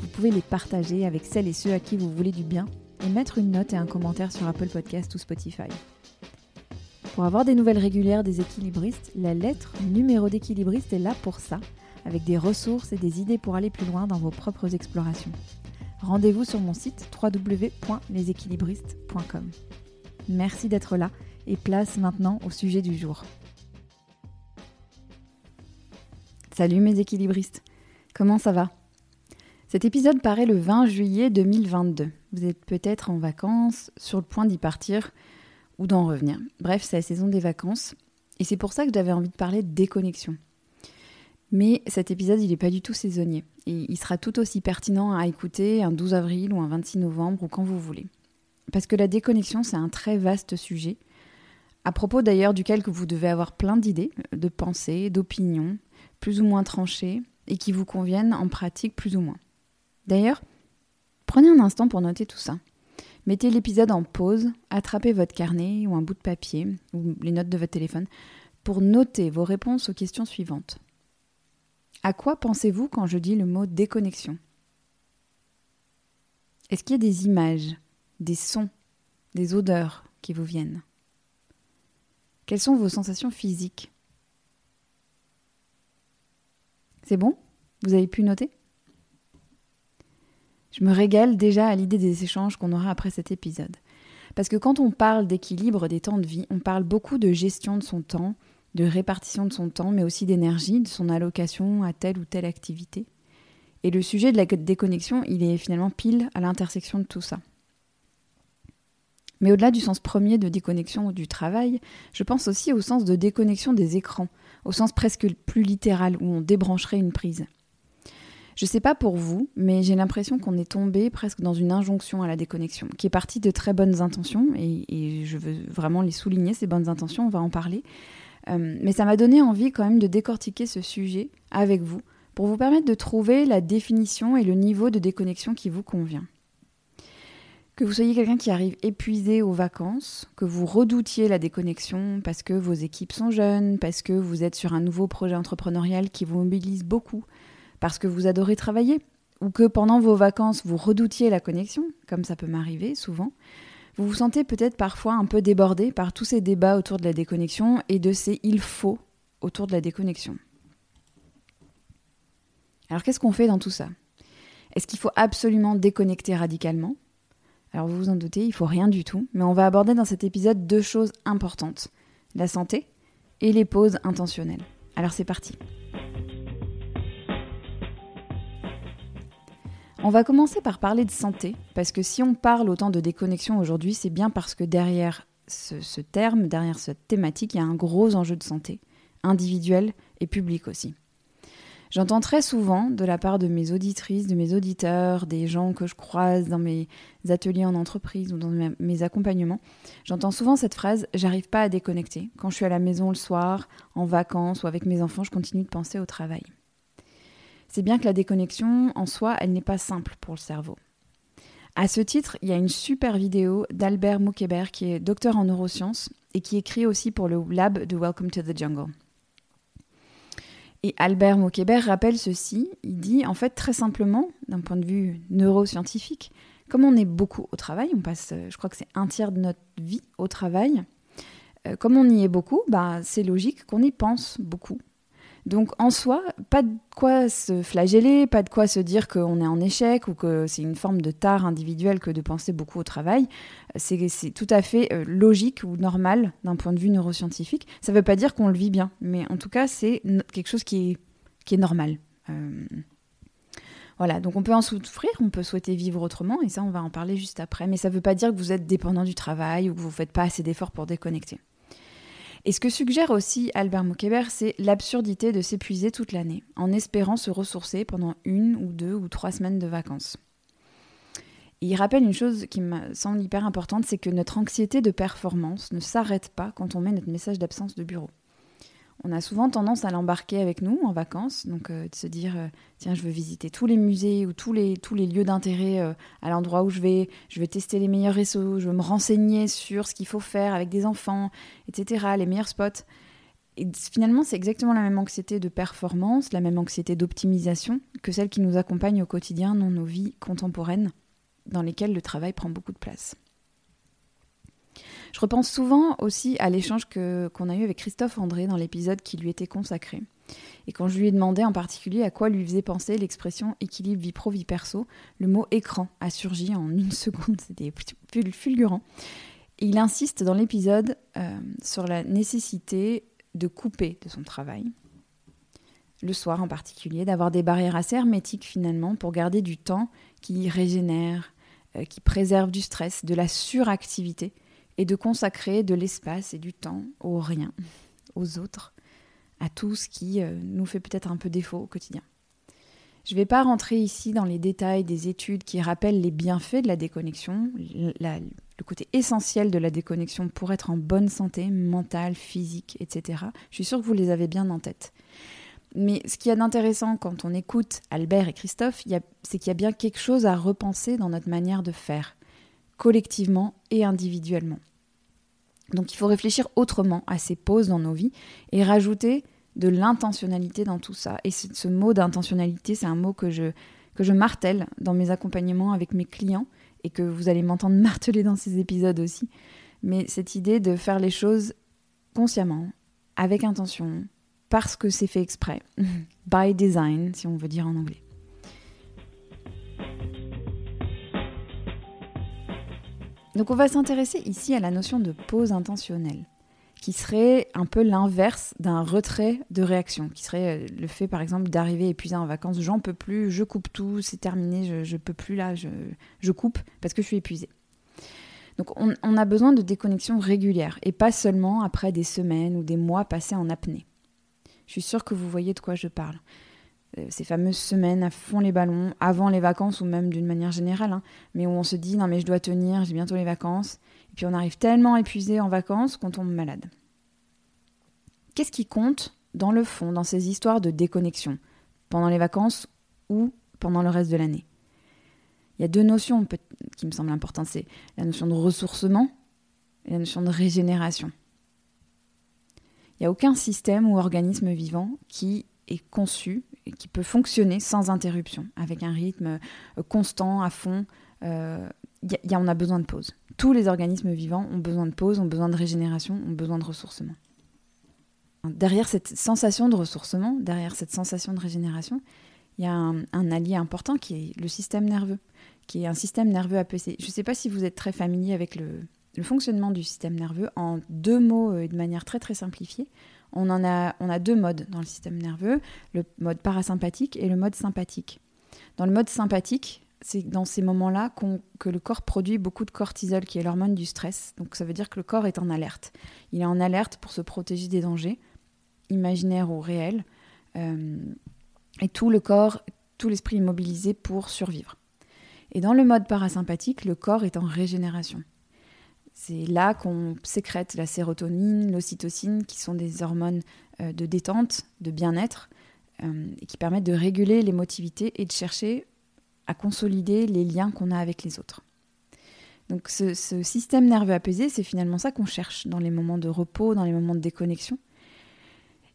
vous pouvez les partager avec celles et ceux à qui vous voulez du bien et mettre une note et un commentaire sur Apple Podcast ou Spotify. Pour avoir des nouvelles régulières des équilibristes, la lettre numéro d'équilibriste est là pour ça, avec des ressources et des idées pour aller plus loin dans vos propres explorations. Rendez-vous sur mon site www.leséquilibristes.com. Merci d'être là et place maintenant au sujet du jour. Salut mes équilibristes, comment ça va? Cet épisode paraît le 20 juillet 2022. Vous êtes peut-être en vacances, sur le point d'y partir ou d'en revenir. Bref, c'est la saison des vacances et c'est pour ça que j'avais envie de parler de déconnexion. Mais cet épisode, il n'est pas du tout saisonnier et il sera tout aussi pertinent à écouter un 12 avril ou un 26 novembre ou quand vous voulez. Parce que la déconnexion, c'est un très vaste sujet à propos d'ailleurs duquel que vous devez avoir plein d'idées, de pensées, d'opinions, plus ou moins tranchées, et qui vous conviennent en pratique plus ou moins. D'ailleurs, prenez un instant pour noter tout ça. Mettez l'épisode en pause, attrapez votre carnet ou un bout de papier, ou les notes de votre téléphone, pour noter vos réponses aux questions suivantes. À quoi pensez-vous quand je dis le mot déconnexion? Est-ce qu'il y a des images, des sons, des odeurs qui vous viennent? Quelles sont vos sensations physiques? C'est bon? Vous avez pu noter? Je me régale déjà à l'idée des échanges qu'on aura après cet épisode. Parce que quand on parle d'équilibre des temps de vie, on parle beaucoup de gestion de son temps, de répartition de son temps, mais aussi d'énergie, de son allocation à telle ou telle activité. Et le sujet de la déconnexion, il est finalement pile à l'intersection de tout ça. Mais au-delà du sens premier de déconnexion du travail, je pense aussi au sens de déconnexion des écrans, au sens presque plus littéral où on débrancherait une prise. Je sais pas pour vous, mais j'ai l'impression qu'on est tombé presque dans une injonction à la déconnexion, qui est partie de très bonnes intentions, et, je veux vraiment les souligner, ces bonnes intentions, on va en parler. Euh, mais ça m'a donné envie quand même de décortiquer ce sujet avec vous, pour vous permettre de trouver la définition et le niveau de déconnexion qui vous convient. Que vous soyez quelqu'un qui arrive épuisé aux vacances, que vous redoutiez la déconnexion parce que vos équipes sont jeunes, parce que vous êtes sur un nouveau projet entrepreneurial qui vous mobilise beaucoup, parce que vous adorez travailler, ou que pendant vos vacances vous redoutiez la connexion, comme ça peut m'arriver souvent, vous vous sentez peut-être parfois un peu débordé par tous ces débats autour de la déconnexion et de ces il faut autour de la déconnexion. Alors qu'est-ce qu'on fait dans tout ça? Est-ce qu'il faut absolument déconnecter radicalement? Alors vous vous en doutez, il faut rien du tout, mais on va aborder dans cet épisode deux choses importantes, la santé et les pauses intentionnelles. Alors c'est parti. On va commencer par parler de santé, parce que si on parle autant de déconnexion aujourd'hui, c'est bien parce que derrière ce, terme, derrière cette thématique, il y a un gros enjeu de santé, individuel et public aussi. J'entends très souvent de la part de mes auditrices, de mes auditeurs, des gens que je croise dans mes ateliers en entreprise ou dans mes accompagnements, j'entends souvent cette phrase J'arrive pas à déconnecter. Quand je suis à la maison le soir, en vacances ou avec mes enfants, je continue de penser au travail. C'est bien que la déconnexion, en soi, elle n'est pas simple pour le cerveau. À ce titre, il y a une super vidéo d'Albert Moukébert, qui est docteur en neurosciences et qui écrit aussi pour le lab de Welcome to the Jungle. Et Albert Moquebert rappelle ceci, il dit en fait très simplement, d'un point de vue neuroscientifique, comme on est beaucoup au travail, on passe, je crois que c'est un tiers de notre vie au travail, euh, comme on y est beaucoup, bah, c'est logique qu'on y pense beaucoup. Donc en soi, pas de quoi se flageller, pas de quoi se dire qu'on est en échec ou que c'est une forme de tare individuelle que de penser beaucoup au travail. C'est tout à fait euh, logique ou normal d'un point de vue neuroscientifique. Ça ne veut pas dire qu'on le vit bien, mais en tout cas, c'est quelque chose qui est, normal. Euh, voilà, donc on peut en souffrir, on peut souhaiter vivre autrement, et ça, on va en parler juste après. Mais ça ne veut pas dire que vous êtes dépendant du travail ou que vous ne faites pas assez d'efforts pour déconnecter. Et ce que suggère aussi Albert Moukébert, c'est l'absurdité de s'épuiser toute l'année, en espérant se ressourcer pendant une ou deux ou trois semaines de vacances. Il rappelle une chose qui me semble hyper importante, c'est que notre anxiété de performance ne s'arrête pas quand on met notre message d'absence de bureau. On a souvent tendance à l'embarquer avec nous en vacances, donc euh, de se dire euh, tiens je veux visiter tous les musées ou tous les, tous les lieux d'intérêt euh, à l'endroit où je vais, je vais tester les meilleurs réseaux, je veux me renseigner sur ce qu'il faut faire avec des enfants, etc., les meilleurs spots. Et finalement c'est exactement la même anxiété de performance, la même anxiété d'optimisation que celle qui nous accompagne au quotidien dans nos vies contemporaines dans lesquelles le travail prend beaucoup de place. Je repense souvent aussi à l'échange qu'on a eu avec Christophe André dans l'épisode qui lui était consacré. Et quand je lui ai demandé en particulier à quoi lui faisait penser l'expression équilibre vie pro-vie perso, le mot écran a surgi en une seconde, c'était fulgurant. Il insiste dans l'épisode euh, sur la nécessité de couper de son travail, le soir en particulier, d'avoir des barrières assez hermétiques finalement pour garder du temps qui régénère, euh, qui préserve du stress, de la suractivité et de consacrer de l'espace et du temps au rien, aux autres, à tout ce qui euh, nous fait peut-être un peu défaut au quotidien. Je ne vais pas rentrer ici dans les détails des études qui rappellent les bienfaits de la déconnexion, le côté essentiel de la déconnexion pour être en bonne santé mentale, physique, etc. Je suis sûre que vous les avez bien en tête. Mais ce qu'il y a d'intéressant quand on écoute Albert et Christophe, c'est qu'il y a bien quelque chose à repenser dans notre manière de faire, collectivement et individuellement. Donc il faut réfléchir autrement à ces pauses dans nos vies et rajouter de l'intentionnalité dans tout ça. Et ce mot d'intentionnalité, c'est un mot que je, que je martèle dans mes accompagnements avec mes clients et que vous allez m'entendre marteler dans ces épisodes aussi. Mais cette idée de faire les choses consciemment, avec intention, parce que c'est fait exprès, by design, si on veut dire en anglais. Donc on va s'intéresser ici à la notion de pause intentionnelle, qui serait un peu l'inverse d'un retrait de réaction, qui serait euh, le fait par exemple d'arriver épuisé en vacances, j'en peux plus, je coupe tout, c'est terminé, je, ne peux plus là, je, coupe parce que je suis épuisé. Donc on, on a besoin de déconnexion régulière et pas seulement après des semaines ou des mois passés en apnée. Je suis sûre que vous voyez de quoi je parle. Euh, ces fameuses semaines à fond les ballons, avant les vacances ou même d'une manière générale, hein, mais où on se dit non mais je dois tenir, j'ai bientôt les vacances, et puis on arrive tellement épuisé en vacances qu'on tombe malade. Qu'est-ce qui compte dans le fond dans ces histoires de déconnexion, pendant les vacances ou pendant le reste de l'année? Il y a deux notions qui me semblent importantes, c'est la notion de ressourcement et la notion de régénération. Il n'y a aucun système ou organisme vivant qui est conçu qui peut fonctionner sans interruption, avec un rythme euh, constant, à fond. Euh, y on a besoin de pause. Tous les organismes vivants ont besoin de pause, ont besoin de régénération, ont besoin de ressourcement. Derrière cette sensation de ressourcement, derrière cette sensation de régénération, il y a un, allié important qui est le système nerveux, qui est un système nerveux apaisé. Je ne sais pas si vous êtes très familier avec le, le fonctionnement du système nerveux. En deux mots et de manière très très simplifiée, on, en a, deux modes dans le système nerveux, le mode parasympathique et le mode sympathique. Dans le mode sympathique, c'est dans ces moments-là que le corps produit beaucoup de cortisol, qui est l'hormone du stress. Donc ça veut dire que le corps est en alerte. Il est en alerte pour se protéger des dangers, imaginaires ou réels. Euh, et tout le corps, tout l'esprit est mobilisé pour survivre. Et dans le mode parasympathique, le corps est en régénération. C'est là qu'on sécrète la sérotonine, l'ocytocine, qui sont des hormones euh, de détente, de bien-être, euh, et qui permettent de réguler l'émotivité et de chercher à consolider les liens qu'on a avec les autres. Donc ce, système nerveux apaisé, c'est finalement ça qu'on cherche dans les moments de repos, dans les moments de déconnexion.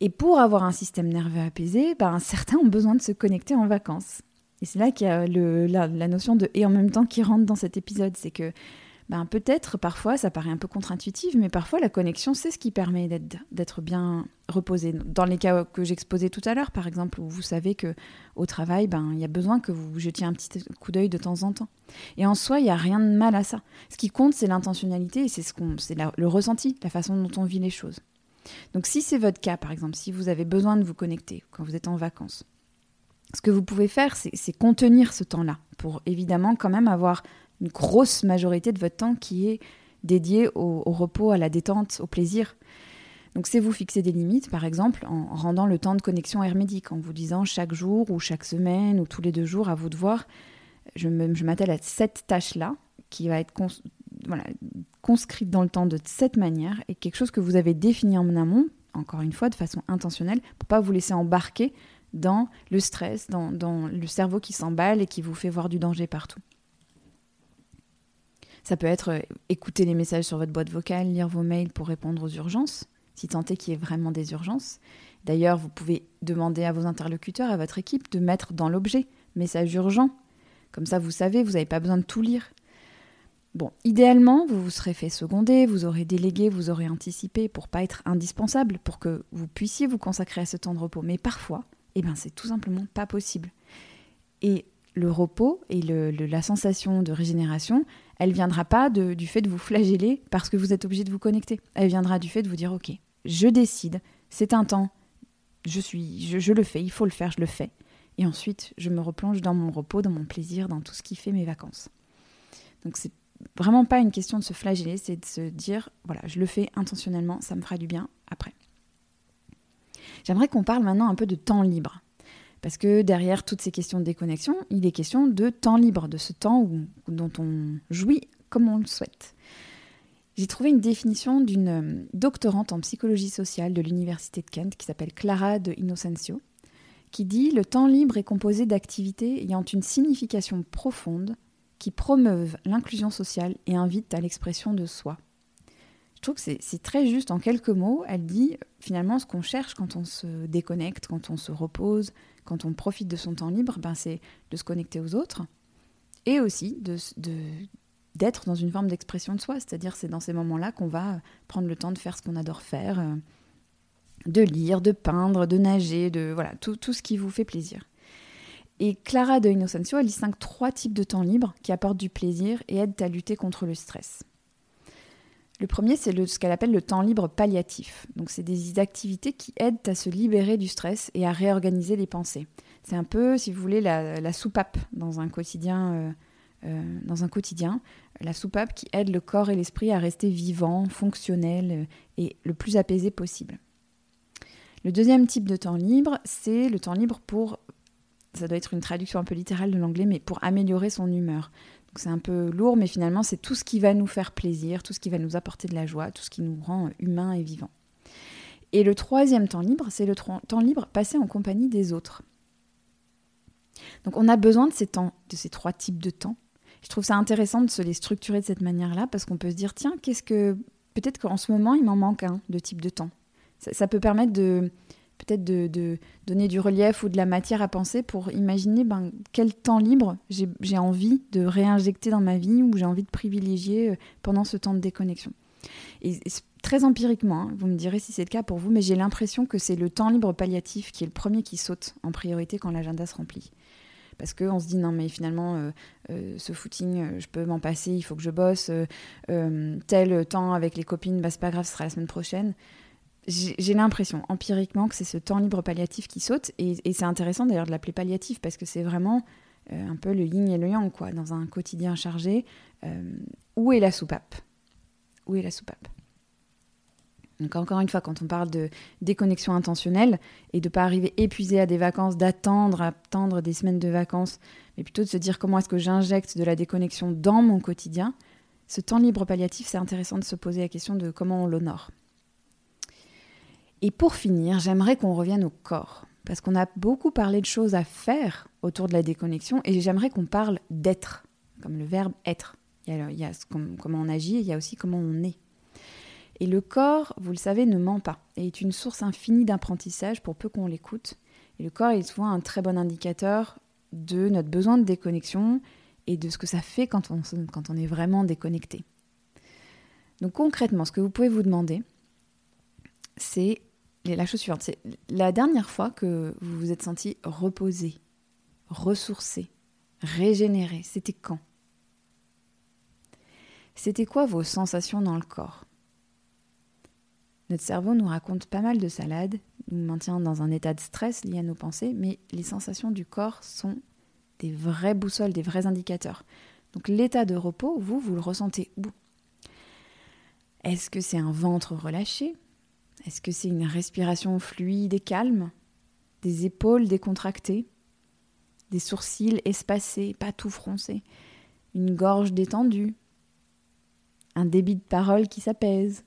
Et pour avoir un système nerveux apaisé, ben, certains ont besoin de se connecter en vacances. Et c'est là qu'il y a la, la, notion de et en même temps qui rentre dans cet épisode. C'est que ben peut-être parfois ça paraît un peu contre-intuitif, mais parfois la connexion c'est ce qui permet d'être bien reposé. Dans les cas que j'exposais tout à l'heure, par exemple, où vous savez que au travail, ben il y a besoin que vous jetiez un petit coup d'œil de temps en temps. Et en soi, il n'y a rien de mal à ça. Ce qui compte, c'est l'intentionnalité et c'est ce qu'on, c'est le ressenti, la façon dont on vit les choses. Donc si c'est votre cas, par exemple, si vous avez besoin de vous connecter quand vous êtes en vacances, ce que vous pouvez faire, c'est contenir ce temps-là pour évidemment quand même avoir une grosse majorité de votre temps qui est dédié au, repos, à la détente, au plaisir. Donc c'est vous fixer des limites, par exemple, en rendant le temps de connexion hermétique, en vous disant chaque jour ou chaque semaine ou tous les deux jours, à vous de voir, je m'attelle à cette tâche-là qui va être conscrite dans le temps de cette manière et quelque chose que vous avez défini en amont, encore une fois de façon intentionnelle, pour pas vous laisser embarquer dans le stress, dans le cerveau qui s'emballe et qui vous fait voir du danger partout. Ça peut être euh, écouter les messages sur votre boîte vocale, lire vos mails pour répondre aux urgences, si tant est qu'il y ait vraiment des urgences. D'ailleurs, vous pouvez demander à vos interlocuteurs, à votre équipe, de mettre dans l'objet message urgent. Comme ça, vous savez, vous n'avez pas besoin de tout lire. Bon, idéalement, vous vous serez fait seconder, vous aurez délégué, vous aurez anticipé pour pas être indispensable, pour que vous puissiez vous consacrer à ce temps de repos. Mais parfois, eh ben, c'est tout simplement pas possible. Et le repos et la sensation de régénération, elle viendra pas du fait de vous flageller parce que vous êtes obligé de vous connecter. Elle viendra du fait de vous dire ok, je décide, c'est un temps, je suis, je le fais, il faut le faire, je le fais. Et ensuite, je me replonge dans mon repos, dans mon plaisir, dans tout ce qui fait mes vacances. Donc c'est vraiment pas une question de se flageller, c'est de se dire, voilà, je le fais intentionnellement, ça me fera du bien après. J'aimerais qu'on parle maintenant un peu de temps libre. Parce que derrière toutes ces questions de déconnexion, il est question de temps libre, de ce temps dont on jouit comme on le souhaite. J'ai trouvé une définition d'une euh, doctorante en psychologie sociale de l'Université de Kent qui s'appelle Clara de Innocencio, qui dit Le temps libre est composé d'activités ayant une signification profonde, qui promeuvent l'inclusion sociale et invitent à l'expression de soi. Je trouve que c'est très juste en quelques mots. Elle dit finalement ce qu'on cherche quand on se déconnecte, quand on se repose, quand on profite de son temps libre, ben c'est de se connecter aux autres et aussi de, d'être dans une forme d'expression de soi. C'est-à-dire c'est dans ces moments-là qu'on va prendre le temps de faire ce qu'on adore faire, euh, de lire, de peindre, de nager, de voilà tout, ce qui vous fait plaisir. Et Clara de Innocencio, elle distingue trois types de temps libre qui apportent du plaisir et aident à lutter contre le stress. Le premier, c'est ce qu'elle appelle le temps libre palliatif. Donc, c'est des activités qui aident à se libérer du stress et à réorganiser les pensées. C'est un peu, si vous voulez, la, soupape dans un quotidien. Euh, euh, dans un quotidien, la soupape qui aide le corps et l'esprit à rester vivants, fonctionnels euh, et le plus apaisé possible. Le deuxième type de temps libre, c'est le temps libre pour ça doit être une traduction un peu littérale de l'anglais, mais pour améliorer son humeur. C'est un peu lourd, mais finalement c'est tout ce qui va nous faire plaisir, tout ce qui va nous apporter de la joie, tout ce qui nous rend humains et vivants. Et le troisième temps libre, c'est le temps libre passé en compagnie des autres. Donc on a besoin de ces temps, de ces trois types de temps. Je trouve ça intéressant de se les structurer de cette manière-là parce qu'on peut se dire tiens, qu'est-ce que peut-être qu'en ce moment il m'en manque un de type de temps. ça peut permettre de peut-être de, donner du relief ou de la matière à penser pour imaginer ben, quel temps libre j'ai envie de réinjecter dans ma vie ou j'ai envie de privilégier euh, pendant ce temps de déconnexion. Et, très empiriquement, hein, vous me direz si c'est le cas pour vous, mais j'ai l'impression que c'est le temps libre palliatif qui est le premier qui saute en priorité quand l'agenda se remplit. Parce qu'on se dit non mais finalement euh, euh, ce footing je peux m'en passer, il faut que je bosse, tel temps avec les copines, bah, c'est pas grave, ce sera la semaine prochaine j'ai l'impression empiriquement que c'est ce temps libre palliatif qui saute. Et, c'est intéressant d'ailleurs de l'appeler palliatif parce que c'est vraiment euh, un peu le yin et le yang, quoi, dans un quotidien chargé. Euh, où est la soupape? Où est la soupape? Donc encore une fois, quand on parle de déconnexion intentionnelle et de ne pas arriver épuisé à des vacances, d'attendre, attendre des semaines de vacances, mais plutôt de se dire comment est-ce que j'injecte de la déconnexion dans mon quotidien, ce temps libre palliatif, c'est intéressant de se poser la question de comment on l'honore. Et pour finir, j'aimerais qu'on revienne au corps, parce qu'on a beaucoup parlé de choses à faire autour de la déconnexion, et j'aimerais qu'on parle d'être, comme le verbe être. Il y a, comment on agit, et il y a aussi comment on est. Et le corps, vous le savez, ne ment pas, et est une source infinie d'apprentissage pour peu qu'on l'écoute. Et le corps est souvent un très bon indicateur de notre besoin de déconnexion et de ce que ça fait quand on, quand on est vraiment déconnecté. Donc concrètement, ce que vous pouvez vous demander, c'est la chose suivante, c'est la dernière fois que vous vous êtes senti reposé, ressourcé, régénéré, c'était quand? C'était quoi vos sensations dans le corps? Notre cerveau nous raconte pas mal de salades, nous maintient dans un état de stress lié à nos pensées, mais les sensations du corps sont des vraies boussoles, des vrais indicateurs. Donc l'état de repos, vous, vous le ressentez où? Est-ce que c'est un ventre relâché? Est-ce que c'est une respiration fluide et calme? Des épaules décontractées? Des sourcils espacés, pas tout froncés, une gorge détendue, un débit de parole qui s'apaise?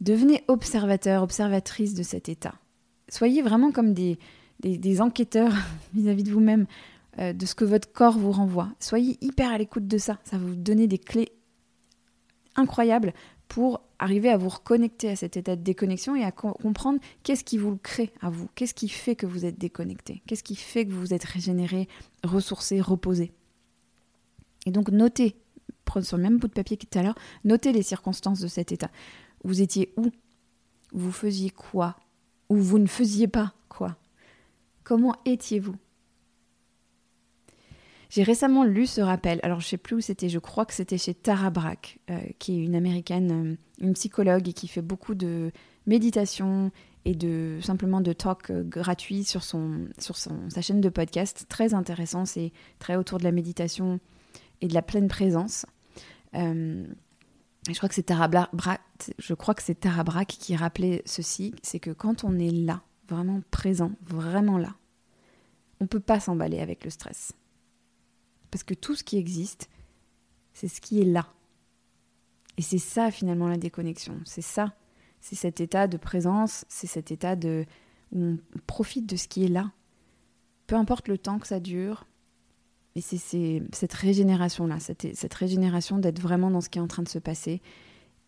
Devenez observateur, observatrice de cet état. Soyez vraiment comme des, des, enquêteurs vis-à-vis de vous-même, euh, de ce que votre corps vous renvoie. Soyez hyper à l'écoute de ça. Ça va vous donner des clés incroyables pour arriver à vous reconnecter à cet état de déconnexion et à comprendre qu'est-ce qui vous le crée à vous, qu'est-ce qui fait que vous êtes déconnecté, qu'est-ce qui fait que vous vous êtes régénéré, ressourcé, reposé. Et donc notez, prenez sur le même bout de papier que tout à l'heure, notez les circonstances de cet état. Vous étiez où? Vous faisiez quoi? Ou vous ne faisiez pas quoi? Comment étiez-vous? J'ai récemment lu ce rappel, alors je sais plus où c'était, je crois que c'était chez Tara Brach, euh, qui est une américaine, euh, une psychologue et qui fait beaucoup de méditation et de simplement de talk euh, gratuit sur, son, sur son, sa chaîne de podcast. Très intéressant, c'est très autour de la méditation et de la pleine présence. je crois que c'est Tara Brach, je crois que Tara Brach qui rappelait ceci, c'est que quand on est là, vraiment présent, vraiment là, on peut pas s'emballer avec le stress. Parce que tout ce qui existe, c'est ce qui est là. Et c'est ça finalement la déconnexion. C'est ça. C'est cet état de présence, c'est cet état de où on profite de ce qui est là. Peu importe le temps que ça dure. Et c'est cette régénération-là, cette, cette régénération d'être vraiment dans ce qui est en train de se passer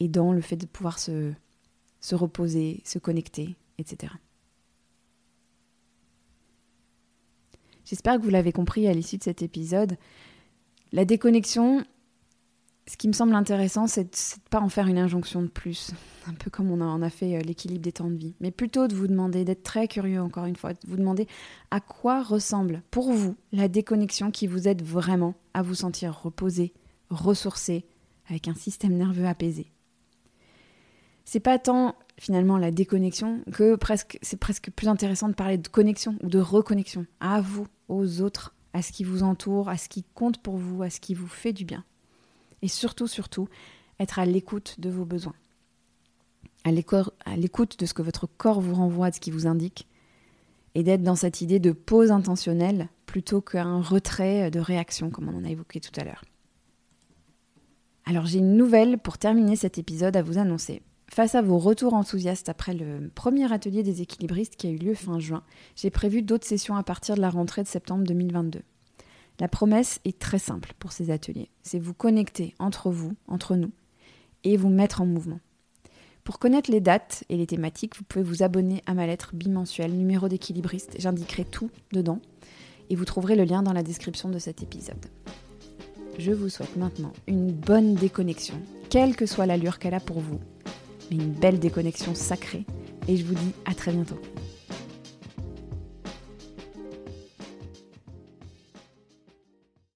et dans le fait de pouvoir se, se reposer, se connecter, etc. J'espère que vous l'avez compris à l'issue de cet épisode. La déconnexion, ce qui me semble intéressant, c'est de ne pas en faire une injonction de plus, un peu comme on en a fait euh, l'équilibre des temps de vie, mais plutôt de vous demander, d'être très curieux encore une fois, de vous demander à quoi ressemble pour vous la déconnexion qui vous aide vraiment à vous sentir reposé, ressourcé, avec un système nerveux apaisé. C'est pas tant finalement la déconnexion que presque c'est presque plus intéressant de parler de connexion ou de reconnexion à vous, aux autres, à ce qui vous entoure, à ce qui compte pour vous, à ce qui vous fait du bien. Et surtout, surtout, être à l'écoute de vos besoins. À l'écoute de ce que votre corps vous renvoie, de ce qui vous indique. Et d'être dans cette idée de pause intentionnelle plutôt qu'un retrait de réaction, comme on en a évoqué tout à l'heure. Alors j'ai une nouvelle pour terminer cet épisode à vous annoncer. Face à vos retours enthousiastes après le premier atelier des équilibristes qui a eu lieu fin juin, j'ai prévu d'autres sessions à partir de la rentrée de septembre 2022. La promesse est très simple pour ces ateliers, c'est vous connecter entre vous, entre nous, et vous mettre en mouvement. Pour connaître les dates et les thématiques, vous pouvez vous abonner à ma lettre bimensuelle numéro d'équilibriste, j'indiquerai tout dedans, et vous trouverez le lien dans la description de cet épisode. Je vous souhaite maintenant une bonne déconnexion, quelle que soit l'allure qu'elle a pour vous, une belle déconnexion sacrée. Et je vous dis à très bientôt.